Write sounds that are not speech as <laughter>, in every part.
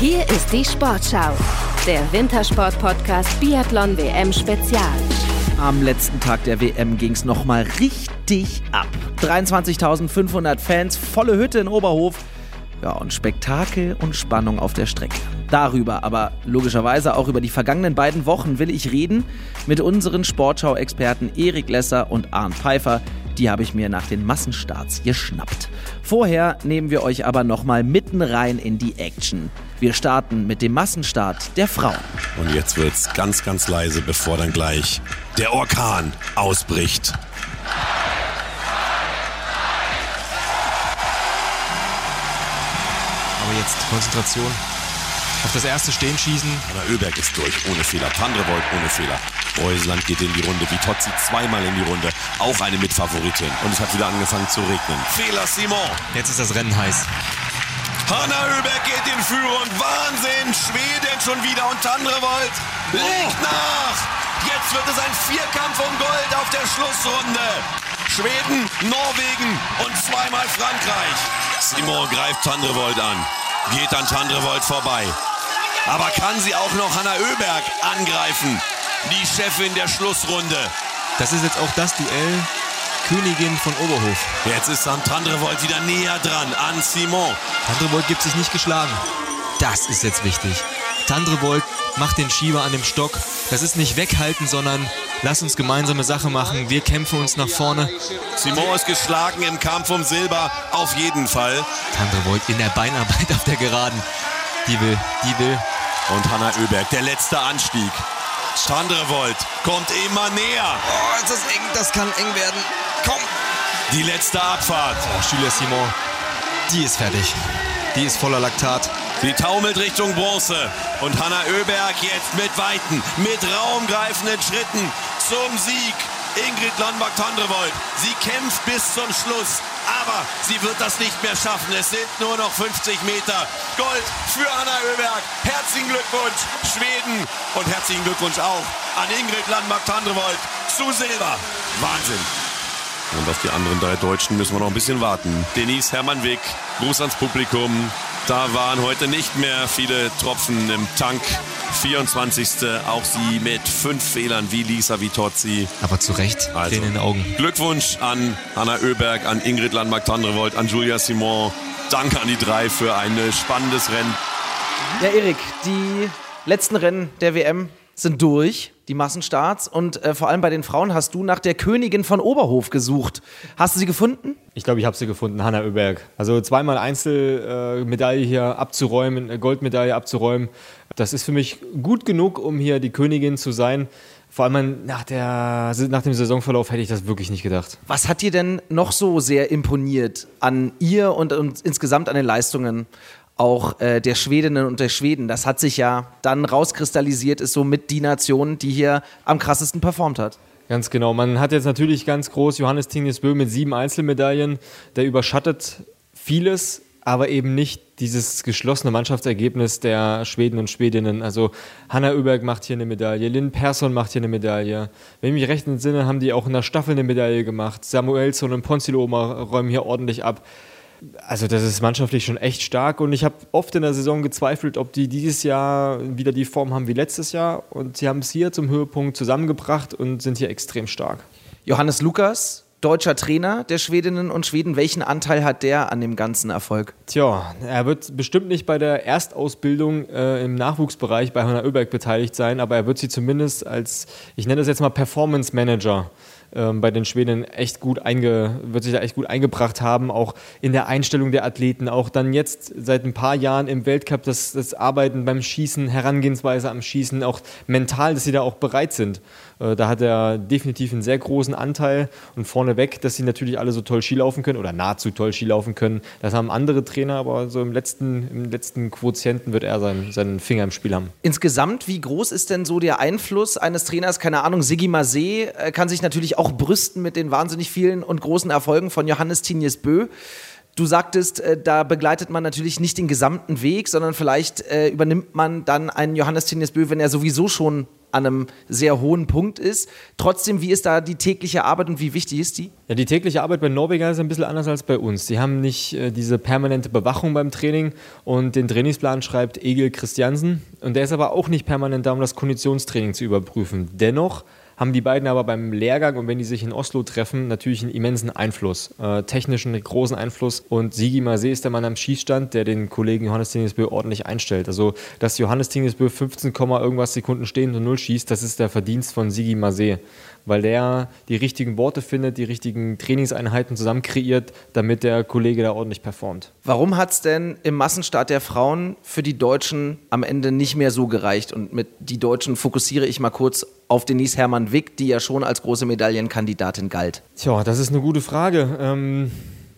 Hier ist die Sportschau, der Wintersport-Podcast Biathlon WM Spezial. Am letzten Tag der WM ging es nochmal richtig ab. 23.500 Fans, volle Hütte in Oberhof. Ja, und Spektakel und Spannung auf der Strecke. Darüber, aber logischerweise auch über die vergangenen beiden Wochen will ich reden mit unseren Sportschau-Experten Erik Lesser und Arndt Pfeiffer. Die habe ich mir nach den Massenstarts geschnappt. Vorher nehmen wir euch aber nochmal mitten rein in die Action. Wir starten mit dem Massenstart der Frauen. Und jetzt wird's ganz, ganz leise, bevor dann gleich der Orkan ausbricht. Aber jetzt Konzentration. Auf das erste Stehen schießen. Anna Oeberg ist durch, ohne Fehler. Tandrevold ohne Fehler. Reuseland geht in die Runde. Vitozzi zweimal in die Runde. Auch eine Mitfavoritin. Und es hat wieder angefangen zu regnen. Fehler Simon. Jetzt ist das Rennen heiß. Hanna Oeberg geht in Führung. Wahnsinn. Schweden schon wieder. Und Tandrevold legt nach. Jetzt wird es ein Vierkampf um Gold auf der Schlussrunde. Schweden, Norwegen und zweimal Frankreich. Simon greift Tandrevold an. Geht an Tandrevold vorbei. Aber kann sie auch noch Hanna Oeberg angreifen? Die Chefin der Schlussrunde. Das ist jetzt auch das Duell Königin von Oberhof. Jetzt ist dann Tandrevold wieder näher dran an Simon. Tandrevold gibt sich nicht geschlagen. Das ist jetzt wichtig. Tandrevold macht den Schieber an dem Stock. Das ist nicht weghalten, sondern lass uns gemeinsame Sache machen. Wir kämpfen uns nach vorne. Simon ist geschlagen im Kampf um Silber, auf jeden Fall. Tandrevold in der Beinarbeit <laughs> auf der Geraden. Die will, die will. Und Hanna Oeberg, der letzte Anstieg. Tandrevold kommt immer näher. Oh, ist das eng, das kann eng werden. Komm. Die letzte Abfahrt. Oh, Julia Simon, die ist fertig. Die ist voller Laktat. Sie taumelt Richtung Bronze. Und Hanna Oeberg jetzt mit weiten, mit raumgreifenden Schritten zum Sieg. Ingrid Landmark-Tandrevold. Sie kämpft bis zum Schluss. Aber sie wird das nicht mehr schaffen. Es sind nur noch 50 Meter. Gold für Hanna Oeberg. Herzlichen Glückwunsch, Schweden. Und herzlichen Glückwunsch auch an Ingrid Landmark-Tandrevold zu Silber. Wahnsinn. Und auf die anderen drei Deutschen müssen wir noch ein bisschen warten. Denise Hermann-Wick, Gruß ans Publikum. Da waren heute nicht mehr viele Tropfen im Tank. 24. Auch sie mit fünf Fehlern wie Lisa Vitozzi. Aber zu Recht, Also, in den Augen. Glückwunsch an Hanna Oeberg, an Ingrid Landmark-Tandrevold, an Julia Simon. Danke an die drei für ein spannendes Rennen. Ja, Erik, die letzten Rennen der WM sind durch, die Massenstarts. Und äh, vor allem bei den Frauen hast du nach der Königin von Oberhof gesucht. Hast du sie gefunden? Ich glaube, ich habe sie gefunden, Hanna Oeberg. Also zweimal Einzelmedaille hier abzuräumen, äh, Goldmedaille abzuräumen. Das ist für mich gut genug, um hier die Königin zu sein. Vor allem nach, der, nach dem Saisonverlauf hätte ich das wirklich nicht gedacht. Was hat dir denn noch so sehr imponiert an ihr und, und insgesamt an den Leistungen auch äh, der Schwedinnen und der Schweden? Das hat sich ja dann rauskristallisiert, ist somit die Nation, die hier am krassesten performt hat. Ganz genau. Man hat jetzt natürlich ganz groß Johannes Tingnes-Bö mit sieben Einzelmedaillen. Der überschattet vieles, aber eben nicht dieses geschlossene Mannschaftsergebnis der Schweden und Schwedinnen. Also Hanna Oeberg macht hier eine Medaille, Lynn Persson macht hier eine Medaille. Wenn ich mich recht entsinne, haben die auch in der Staffel eine Medaille gemacht. Samuelsson und Ponziloma räumen hier ordentlich ab. Also das ist mannschaftlich schon echt stark und ich habe oft in der Saison gezweifelt, ob die dieses Jahr wieder die Form haben wie letztes Jahr und sie haben es hier zum Höhepunkt zusammengebracht und sind hier extrem stark. Johannes Lukas, deutscher Trainer der Schwedinnen und Schweden, welchen Anteil hat der an dem ganzen Erfolg? Tja, er wird bestimmt nicht bei der Erstausbildung äh, im Nachwuchsbereich bei Hanna Oeberg beteiligt sein, aber er wird sie zumindest als, ich nenne das jetzt mal Performance Manager ähm, bei den Schweden echt gut einge, wird sich da echt gut eingebracht haben, auch in der Einstellung der Athleten, auch dann jetzt seit ein paar Jahren im Weltcup das, das Arbeiten beim Schießen, Herangehensweise am Schießen, auch mental, dass sie da auch bereit sind. Äh, da hat er definitiv einen sehr großen Anteil und vorneweg, dass sie natürlich alle so toll Ski laufen können oder nahezu toll Ski laufen können. Das haben andere Trainer, aber so im letzten, im letzten Quotienten wird er seinen, seinen Finger im Spiel haben. Insgesamt, wie groß ist denn so der Einfluss eines Trainers? Keine Ahnung, Sigi Masé äh, kann sich natürlich auch brüsten mit den wahnsinnig vielen und großen Erfolgen von Johannes Tinjes Bö. Du sagtest, äh, da begleitet man natürlich nicht den gesamten Weg, sondern vielleicht übernimmt man dann einen Johannes Tinjes Bö, wenn er sowieso schon an einem sehr hohen Punkt ist. Trotzdem, wie ist da die tägliche Arbeit und wie wichtig ist die? Ja, die tägliche Arbeit bei Norweger ist ein bisschen anders als bei uns. Sie haben nicht äh, diese permanente Bewachung beim Training und den Trainingsplan schreibt Egil Christiansen. Und der ist aber auch nicht permanent da, um das Konditionstraining zu überprüfen. Dennoch haben die beiden aber beim Lehrgang und wenn die sich in Oslo treffen, natürlich einen immensen Einfluss, äh, technischen großen Einfluss. Und Sigi Masé ist der Mann am Schießstand, der den Kollegen Johannes Tingesbö ordentlich einstellt. Also, dass Johannes Tingesbö 15, irgendwas Sekunden stehend und null schießt, das ist der Verdienst von Sigi Masé weil der die richtigen Worte findet, die richtigen Trainingseinheiten zusammen kreiert, damit der Kollege da ordentlich performt. Warum hat es denn im Massenstart der Frauen für die Deutschen am Ende nicht mehr so gereicht? Und mit die Deutschen fokussiere ich mal kurz auf Denise Hermann Wick, die ja schon als große Medaillenkandidatin galt. Tja, das ist eine gute Frage. Ähm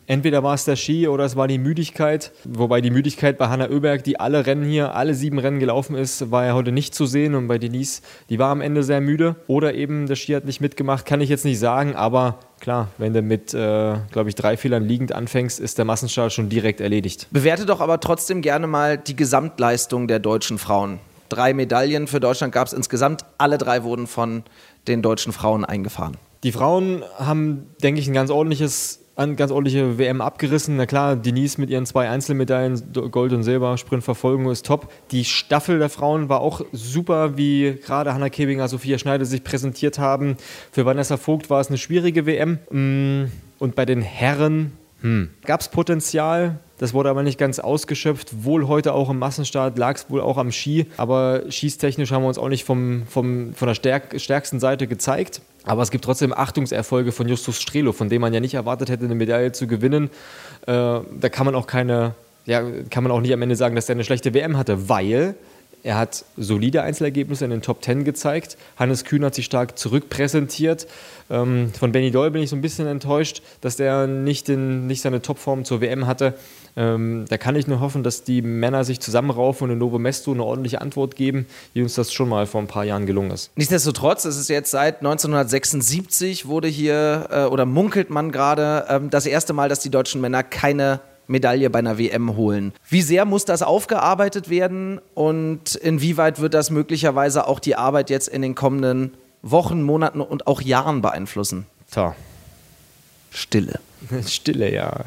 Entweder war es der Ski oder es war die Müdigkeit. Wobei die Müdigkeit bei Hanna Oeberg, die alle Rennen hier, alle sieben Rennen gelaufen ist, war ja heute nicht zu sehen. Und bei Denise, die war am Ende sehr müde. Oder eben der Ski hat nicht mitgemacht, kann ich jetzt nicht sagen. Aber klar, wenn du mit, äh, glaube ich, drei Fehlern liegend anfängst, ist der Massenstart schon direkt erledigt. Bewerte doch aber trotzdem gerne mal die Gesamtleistung der deutschen Frauen. Drei Medaillen für Deutschland gab es insgesamt. Alle drei wurden von den deutschen Frauen eingefahren. Die Frauen haben, denke ich, ein ganz ordentliches eine ganz ordentliche WM abgerissen. Na klar, Denise mit ihren zwei Einzelmedaillen, Gold und Silber, Sprintverfolgung ist top. Die Staffel der Frauen war auch super, wie gerade Hanna Kebinger, Sophia Schneider sich präsentiert haben. Für Vanessa Vogt war es eine schwierige WM. Mm, und bei den Herren hm. gab es Potenzial. Das wurde aber nicht ganz ausgeschöpft. Wohl heute auch im Massenstart, lag es wohl auch am Ski. Aber schießtechnisch haben wir uns auch nicht vom, vom, von der stärk stärksten Seite gezeigt. Aber es gibt trotzdem Achtungserfolge von Justus Strelo, von dem man ja nicht erwartet hätte, eine Medaille zu gewinnen. Äh, da kann man auch keine, ja, kann man auch nicht am Ende sagen, dass er eine schlechte WM hatte, weil er hat solide Einzelergebnisse in den Top Ten gezeigt. Hannes Kühn hat sich stark zurückpräsentiert. Ähm, von Benny Doll bin ich so ein bisschen enttäuscht, dass der nicht, nicht seine Topform zur WM hatte. Ähm, da kann ich nur hoffen, dass die Männer sich zusammenraufen und in Novo Mesto eine ordentliche Antwort geben, wie uns das schon mal vor ein paar Jahren gelungen ist. Nichtsdestotrotz, es ist jetzt seit 1976 wurde hier äh, oder munkelt man gerade äh, das erste Mal, dass die deutschen Männer keine Medaille bei einer WM holen. Wie sehr muss das aufgearbeitet werden und inwieweit wird das möglicherweise auch die Arbeit jetzt in den kommenden Wochen, Monaten und auch Jahren beeinflussen? Tja. Stille. <laughs> Stille, ja. <laughs>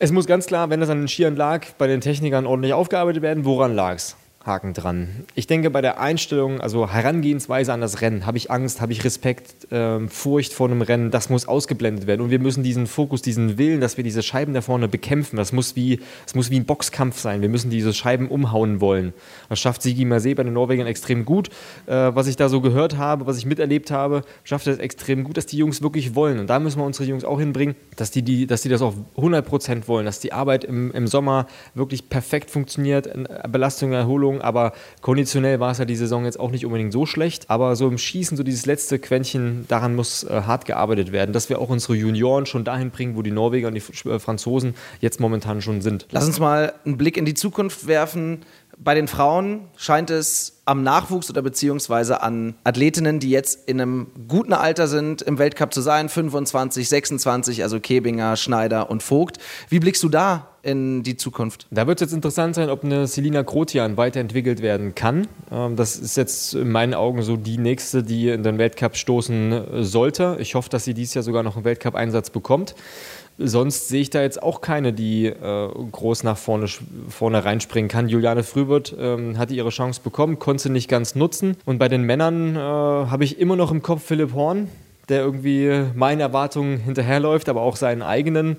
Es muss ganz klar, wenn das an den Skiern lag, bei den Technikern ordentlich aufgearbeitet werden. Woran lag es? Haken dran. Ich denke, bei der Einstellung, also Herangehensweise an das Rennen, habe ich Angst, habe ich Respekt, äh, Furcht vor einem Rennen, das muss ausgeblendet werden. Und wir müssen diesen Fokus, diesen Willen, dass wir diese Scheiben da vorne bekämpfen, das muss wie, das muss wie ein Boxkampf sein. Wir müssen diese Scheiben umhauen wollen. Das schafft Sigi Marseille bei den Norwegern extrem gut. Äh, was ich da so gehört habe, was ich miterlebt habe, schafft es extrem gut, dass die Jungs wirklich wollen. Und da müssen wir unsere Jungs auch hinbringen, dass die, die, dass die das auch 100% wollen, dass die Arbeit im, im Sommer wirklich perfekt funktioniert, Belastung, Erholung, Leistung, aber konditionell war es ja die Saison jetzt auch nicht unbedingt so schlecht. Aber so im Schießen, so dieses letzte Quäntchen, daran muss äh, hart gearbeitet werden, dass wir auch unsere Junioren schon dahin bringen, wo die Norweger und die äh, Franzosen jetzt momentan schon sind. Lass uns mal einen Blick in die Zukunft werfen. Bei den Frauen scheint es am Nachwuchs oder beziehungsweise an Athletinnen, die jetzt in einem guten Alter sind, im Weltcup zu sein, 25, 26, also Kebinger, Schneider und Vogt. Wie blickst du da in die Zukunft? Da wird es jetzt interessant sein, ob eine Selina Krotian weiterentwickelt werden kann. Ähm, das ist jetzt in meinen Augen so die nächste, die in den Weltcup stoßen sollte. Ich hoffe, dass sie dieses Jahr sogar noch einen Weltcup-Einsatz bekommt. Sonst sehe ich da jetzt auch keine, die äh, groß nach vorne, vorne reinspringen kann. Juliane Frühwirt ähm, hatte ihre Chance bekommen, konnte sie nicht ganz nutzen. Und bei den Männern äh, habe ich immer noch im Kopf Philipp Horn, der irgendwie meinen Erwartungen hinterherläuft, aber auch seinen eigenen.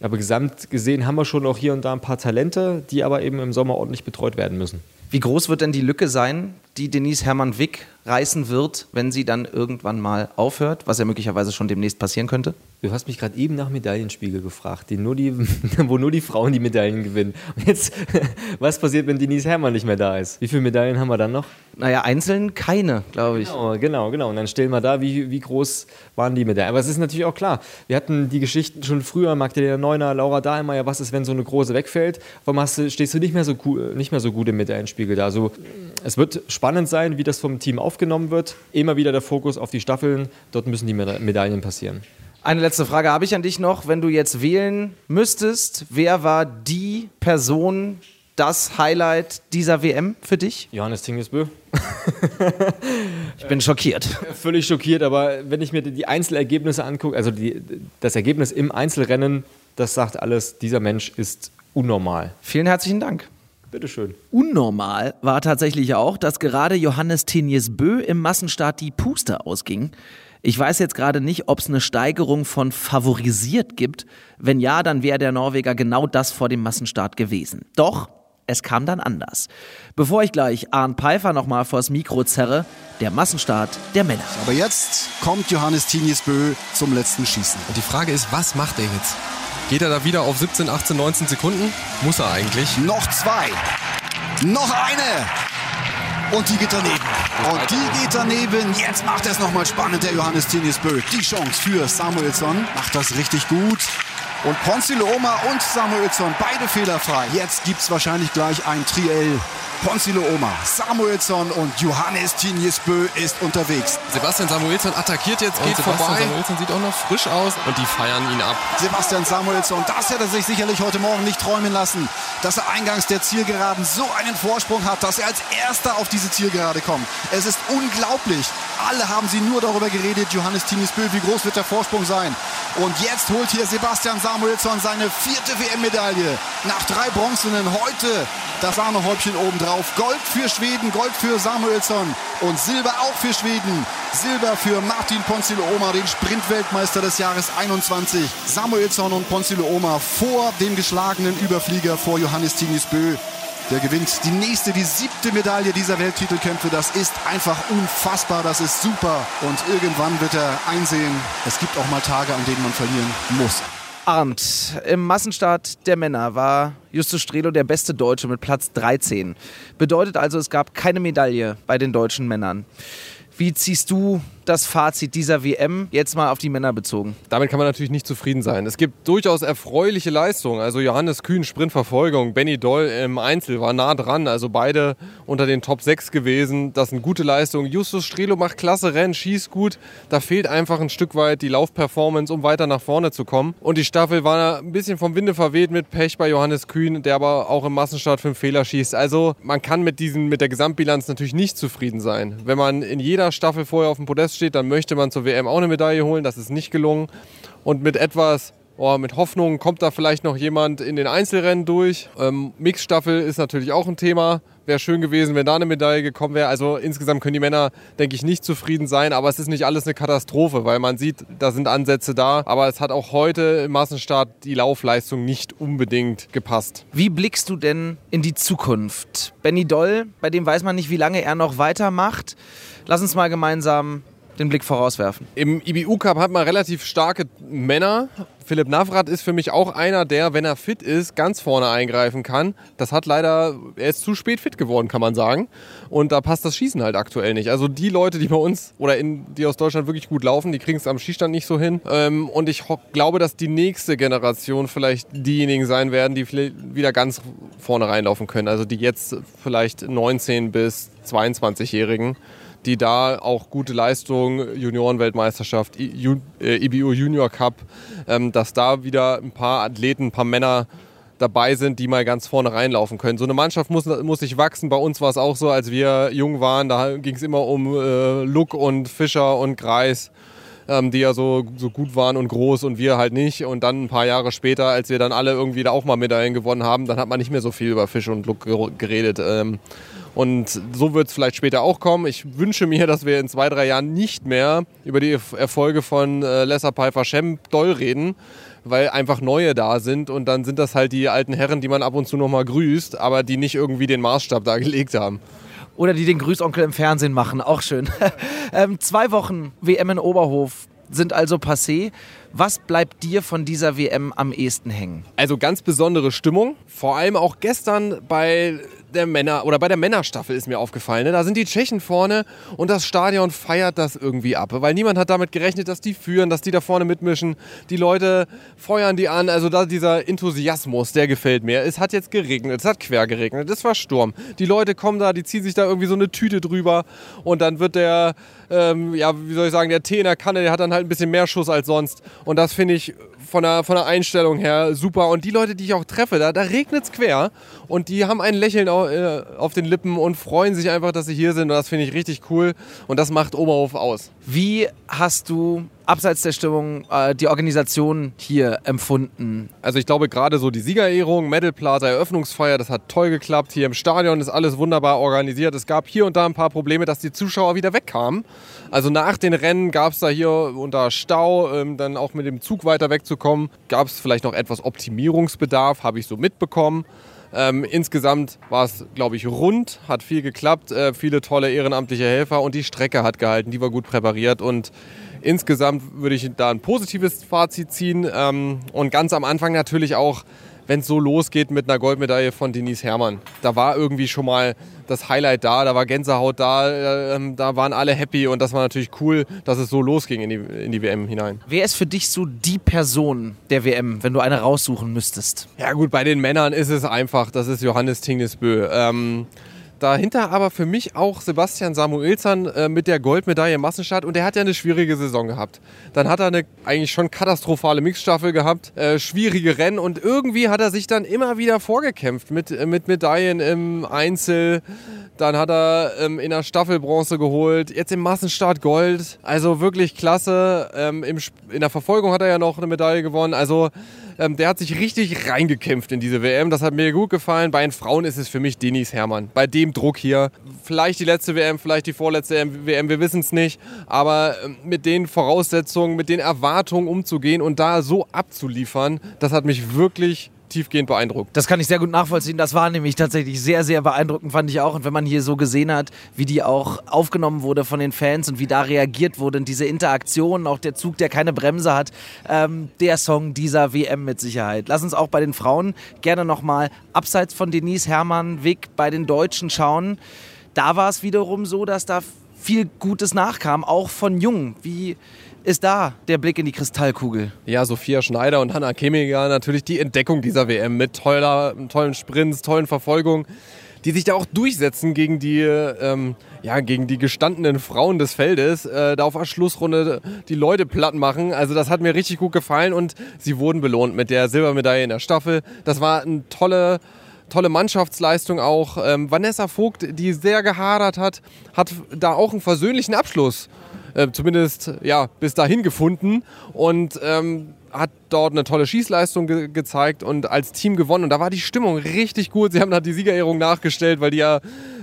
Aber gesamt gesehen haben wir schon auch hier und da ein paar Talente, die aber eben im Sommer ordentlich betreut werden müssen. Wie groß wird denn die Lücke sein, die Denise Hermann-Wick reißen wird, wenn sie dann irgendwann mal aufhört, was ja möglicherweise schon demnächst passieren könnte? Du hast mich gerade eben nach Medaillenspiegel gefragt, die nur die, <laughs> wo nur die Frauen die Medaillen gewinnen. Und jetzt, <laughs> was passiert, wenn Denise Hermann nicht mehr da ist? Wie viele Medaillen haben wir dann noch? Naja, einzeln keine, glaube ich. Genau, genau, genau. Und dann stellen wir da, wie, wie groß waren die Medaillen. Aber es ist natürlich auch klar, wir hatten die Geschichten schon früher, Magdalena Neuner, Laura Dahlmeier, was ist, wenn so eine große wegfällt? Warum hast du, stehst du nicht mehr so, nicht mehr so gut im Medaillenspiegel da? Also, es wird spannend sein, wie das vom Team aufgenommen wird. Immer wieder der Fokus auf die Staffeln, dort müssen die Medaillen passieren. Eine letzte Frage habe ich an dich noch. Wenn du jetzt wählen müsstest, wer war die Person, das Highlight dieser WM für dich? Johannes Tingesbö. ich bin schockiert. <laughs> Völlig schockiert, aber wenn ich mir die Einzelergebnisse angucke, also die, das Ergebnis im Einzelrennen, das sagt alles, dieser Mensch ist unnormal. Vielen herzlichen Dank. Bitteschön. Unnormal war tatsächlich auch, dass gerade Johannes Tenies Bö im Massenstart die Puste ausging. Ich weiß jetzt gerade nicht, ob es eine Steigerung von favorisiert gibt. Wenn ja, dann wäre der Norweger genau das vor dem Massenstart gewesen. Doch, es kam dann anders. Bevor ich gleich Arndt Pfeiffer nochmal vors Mikro zerre, der Massenstart der Männer. Aber jetzt kommt Johannes Tinius Bö zum letzten Schießen. Und die Frage ist, was macht er jetzt? Geht er da wieder auf 17, 18, 19 Sekunden? Muss er eigentlich. Noch zwei. Noch eine. Und die geht daneben. Und die geht daneben. Jetzt macht er es nochmal spannend, der Johannes Tinius Bö. Die Chance für Samuelsson. Macht das richtig gut. Und Ponzilo Oma und Samuelsson, beide fehlerfrei. Jetzt gibt es wahrscheinlich gleich ein Triell Ponzilo Oma, Samuelsson und Johannes Tinjesbö ist unterwegs. Sebastian Samuelsson attackiert jetzt, geht Sebastian vorbei. Samuelsson sieht auch noch frisch aus und die feiern ihn ab. Sebastian Samuelsson, das hätte er sich sicherlich heute Morgen nicht träumen lassen, dass er eingangs der Zielgeraden so einen Vorsprung hat, dass er als Erster auf diese Zielgerade kommt. Es ist unglaublich. Alle haben sie nur darüber geredet, Johannes Tinjesbö, wie groß wird der Vorsprung sein. Und jetzt holt hier Sebastian Samuelsson seine vierte WM-Medaille. Nach drei Bronzenen heute das Sahnehäubchen oben drauf. Gold für Schweden, Gold für Samuelsson und Silber auch für Schweden. Silber für Martin Ponzilo-Oma, den Sprintweltmeister des Jahres 21. Samuelsson und Ponzilo-Oma vor dem geschlagenen Überflieger vor Johannes Tinis Bö. Der gewinnt die nächste, die siebte Medaille dieser Welttitelkämpfe. Das ist einfach unfassbar, das ist super. Und irgendwann wird er einsehen, es gibt auch mal Tage, an denen man verlieren muss. Arndt, im Massenstart der Männer war Justus Strelo der beste Deutsche mit Platz 13. Bedeutet also, es gab keine Medaille bei den deutschen Männern. Wie ziehst du das Fazit dieser WM jetzt mal auf die Männer bezogen? Damit kann man natürlich nicht zufrieden sein. Es gibt durchaus erfreuliche Leistungen. Also Johannes Kühn, Sprintverfolgung, Benny Doll im Einzel war nah dran. Also beide unter den Top 6 gewesen. Das sind gute Leistungen. Justus Strelo macht klasse Rennen, schießt gut. Da fehlt einfach ein Stück weit die Laufperformance, um weiter nach vorne zu kommen. Und die Staffel war ein bisschen vom Winde verweht mit Pech bei Johannes Kühn, der aber auch im Massenstart fünf Fehler schießt. Also man kann mit, diesen, mit der Gesamtbilanz natürlich nicht zufrieden sein. Wenn man in jeder Staffel vorher auf dem Podest steht, dann möchte man zur WM auch eine Medaille holen. Das ist nicht gelungen. Und mit etwas Oh, mit Hoffnung kommt da vielleicht noch jemand in den Einzelrennen durch. Ähm, Mixstaffel ist natürlich auch ein Thema. Wäre schön gewesen, wenn da eine Medaille gekommen wäre. Also insgesamt können die Männer, denke ich, nicht zufrieden sein. Aber es ist nicht alles eine Katastrophe, weil man sieht, da sind Ansätze da. Aber es hat auch heute im Massenstart die Laufleistung nicht unbedingt gepasst. Wie blickst du denn in die Zukunft? Benny Doll, bei dem weiß man nicht, wie lange er noch weitermacht. Lass uns mal gemeinsam den Blick vorauswerfen. Im IBU Cup hat man relativ starke Männer. Philipp Navrat ist für mich auch einer, der, wenn er fit ist, ganz vorne eingreifen kann. Das hat leider, er ist zu spät fit geworden, kann man sagen. Und da passt das Schießen halt aktuell nicht. Also die Leute, die bei uns oder in, die aus Deutschland wirklich gut laufen, die kriegen es am Schießstand nicht so hin. Ähm, und ich glaube, dass die nächste Generation vielleicht diejenigen sein werden, die wieder ganz vorne reinlaufen können. Also die jetzt vielleicht 19 bis 22-Jährigen die da auch gute Leistungen, Juniorenweltmeisterschaft, IBU äh, Junior Cup, ähm, dass da wieder ein paar Athleten, ein paar Männer dabei sind, die mal ganz vorne reinlaufen können. So eine Mannschaft muss, muss sich wachsen. Bei uns war es auch so, als wir jung waren, da ging es immer um äh, Luck und Fischer und Greis, ähm, die ja so, so gut waren und groß und wir halt nicht. Und dann ein paar Jahre später, als wir dann alle irgendwie da auch mal Medaillen gewonnen haben, dann hat man nicht mehr so viel über Fischer und Luck geredet. Ähm, und so wird es vielleicht später auch kommen. Ich wünsche mir, dass wir in zwei, drei Jahren nicht mehr über die Erfolge von äh, Lesser Piper Shem doll reden, weil einfach neue da sind und dann sind das halt die alten Herren, die man ab und zu nochmal grüßt, aber die nicht irgendwie den Maßstab da <laughs> gelegt haben. Oder die den Grüßonkel im Fernsehen machen, auch schön. <laughs> ähm, zwei Wochen WM in Oberhof sind also passé. Was bleibt dir von dieser WM am ehesten hängen? Also ganz besondere Stimmung. Vor allem auch gestern bei der Männer oder bei der Männerstaffel ist mir aufgefallen. Ne? Da sind die Tschechen vorne und das Stadion feiert das irgendwie ab, weil niemand hat damit gerechnet, dass die führen, dass die da vorne mitmischen. Die Leute feuern die an. Also da dieser Enthusiasmus, der gefällt mir. Es hat jetzt geregnet, es hat quer geregnet, es war Sturm. Die Leute kommen da, die ziehen sich da irgendwie so eine Tüte drüber und dann wird der, ähm, ja, wie soll ich sagen, der Tee in der Kanne, der hat dann halt ein bisschen mehr Schuss als sonst Und das finde ich von der, von der Einstellung her super. Und die Leute, die ich auch treffe, da, da regnet es quer. Und die haben ein Lächeln auf, äh, auf den Lippen und freuen sich einfach, dass sie hier sind. Und das finde ich richtig cool. Und das macht Oberhof aus. Wie hast du abseits der Stimmung äh, die Organisation hier empfunden? Also ich glaube gerade so die Siegerehrung, Medal Plaza, Eröffnungsfeier, das hat toll geklappt. Hier im Stadion ist alles wunderbar organisiert. Es gab hier und da ein paar Probleme, dass die Zuschauer wieder wegkamen. Also nach den Rennen gab es da hier unter Stau, ähm, dann auch mit dem Zug weiter wegzukommen, gab es vielleicht noch etwas Optimierungsbedarf, habe ich so mitbekommen. Ähm, insgesamt war es, glaube ich, rund, hat viel geklappt, äh, viele tolle ehrenamtliche Helfer und die Strecke hat gehalten, die war gut präpariert und insgesamt würde ich da ein positives Fazit ziehen ähm, und ganz am Anfang natürlich auch wenn es so losgeht mit einer Goldmedaille von Denise Herrmann. Da war irgendwie schon mal das Highlight da, da war Gänsehaut da, äh, da waren alle happy und das war natürlich cool, dass es so losging in die, in die WM hinein. Wer ist für dich so die Person der WM, wenn du eine raussuchen müsstest? Ja gut, bei den Männern ist es einfach, das ist Johannes Tingnesbö. Ähm, Dahinter aber für mich auch Sebastian Samuelsson äh, mit der Goldmedaille im Massenstart und der hat ja eine schwierige Saison gehabt. Dann hat er eine eigentlich schon katastrophale Mixstaffel gehabt, äh, schwierige Rennen und irgendwie hat er sich dann immer wieder vorgekämpft mit, äh, mit Medaillen im Einzel. Dann hat er ähm, in der Staffel Bronze geholt, jetzt im Massenstart Gold. Also wirklich klasse. Ähm, im, in der Verfolgung hat er ja noch eine Medaille gewonnen. Also ähm, der hat sich richtig reingekämpft in diese WM. Das hat mir gut gefallen. Bei den Frauen ist es für mich Denis Hermann. Bei dem Druck hier. Vielleicht die letzte WM, vielleicht die vorletzte WM, wir wissen es nicht. Aber ähm, mit den Voraussetzungen, mit den Erwartungen umzugehen und da so abzuliefern, das hat mich wirklich tiefgehend beeindruckt. Das kann ich sehr gut nachvollziehen. Das war nämlich tatsächlich sehr, sehr beeindruckend, fand ich auch. Und wenn man hier so gesehen hat, wie die auch aufgenommen wurde von den Fans und wie da reagiert wurde und diese Interaktion, auch der Zug, der keine Bremse hat, ähm, der Song dieser WM mit Sicherheit. Lass uns auch bei den Frauen gerne nochmal abseits von Denise Hermann Wick bei den Deutschen schauen. Da war es wiederum so, dass da viel Gutes nachkam, auch von Jungen. Wie ist da der Blick in die Kristallkugel? Ja, Sophia Schneider und Hanna Kemiger natürlich die Entdeckung dieser WM mit toller, tollen Sprints, tollen Verfolgungen, die sich da auch durchsetzen gegen die, ähm, ja, gegen die gestandenen Frauen des Feldes, äh, da auf der Schlussrunde die Leute platt machen. Also das hat mir richtig gut gefallen und sie wurden belohnt mit der Silbermedaille in der Staffel. Das war eine tolle tolle Mannschaftsleistung auch. Ähm, Vanessa Vogt, die sehr gehadert hat, hat da auch einen versöhnlichen Abschluss äh, zumindest ja, bis dahin gefunden und ähm, hat dort eine tolle Schießleistung ge gezeigt und als Team gewonnen. Und da war die Stimmung richtig gut. Sie haben da die Siegerehrung nachgestellt, weil die ja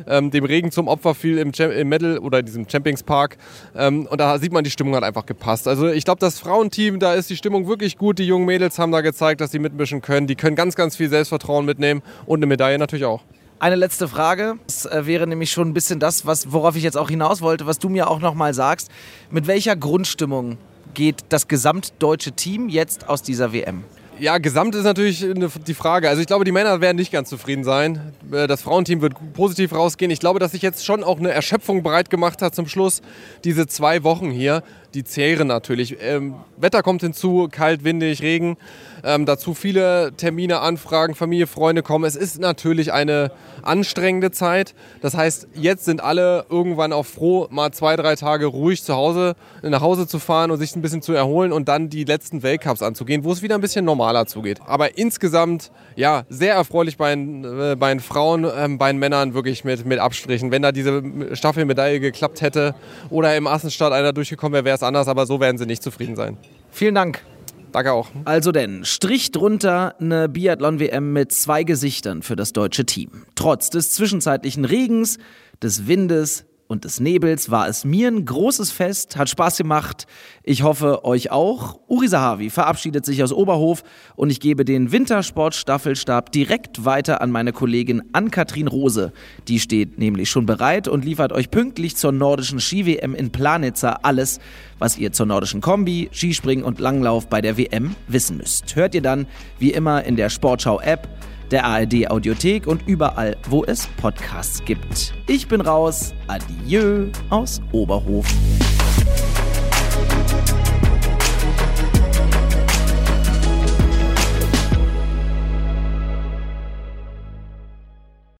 ähm, dem Regen zum Opfer fiel im, im Medal oder in diesem Champions Park. Ähm, und da sieht man, die Stimmung hat einfach gepasst. Also ich glaube, das Frauenteam, da ist die Stimmung wirklich gut. Die jungen Mädels haben da gezeigt, dass sie mitmischen können. Die können ganz, ganz viel Selbstvertrauen mitnehmen und eine Medaille natürlich auch. Eine letzte Frage. Das äh, wäre nämlich schon ein bisschen das, was, worauf ich jetzt auch hinaus wollte, was du mir auch nochmal sagst. Mit welcher Grundstimmung geht das gesamtdeutsche Team jetzt aus dieser WM? Ja, gesamt ist natürlich die Frage. Also ich glaube, die Männer werden nicht ganz zufrieden sein. Äh, das Frauenteam wird positiv rausgehen. Ich glaube, dass sich jetzt schon auch eine Erschöpfung bereit gemacht hat zum Schluss. Diese zwei Wochen hier, die zehren natürlich. Ähm, Wetter kommt hinzu, kalt, windig, Regen. Ähm, dazu viele Termine, Anfragen, Familie, Freunde kommen. Es ist natürlich eine anstrengende Zeit. Das heißt, jetzt sind alle irgendwann auch froh, mal zwei, drei Tage ruhig zu Hause, nach Hause zu fahren und sich ein bisschen zu erholen und dann die letzten Weltcups anzugehen, wo es wieder ein bisschen normaler zugeht. Aber insgesamt, ja, sehr erfreulich bei, äh, bei den Frauen, äh, bei den Männern wirklich mit, mit Abstrichen. Wenn da diese Staffelmedaille geklappt hätte oder im Assenstadt einer durchgekommen wäre, wäre es anders, aber so werden sie nicht zufrieden sein. Vielen Dank. Danke auch. Also denn, Strich drunter eine Biathlon-WM mit zwei Gesichtern für das deutsche Team. Trotz des zwischenzeitlichen Regens, des Windes, und des Nebels war es mir ein großes Fest, hat Spaß gemacht. Ich hoffe, euch auch. Uri Sahavi verabschiedet sich aus Oberhof und ich gebe den Wintersport-Staffelstab direkt weiter an meine Kollegin Ann-Kathrin Rose. Die steht nämlich schon bereit und liefert euch pünktlich zur nordischen Ski-WM in Planitzer alles, was ihr zur nordischen Kombi, Skispringen und Langlauf bei der WM wissen müsst. Hört ihr dann, wie immer, in der Sportschau-App der ARD Audiothek und überall, wo es Podcasts gibt. Ich bin raus. Adieu aus Oberhof.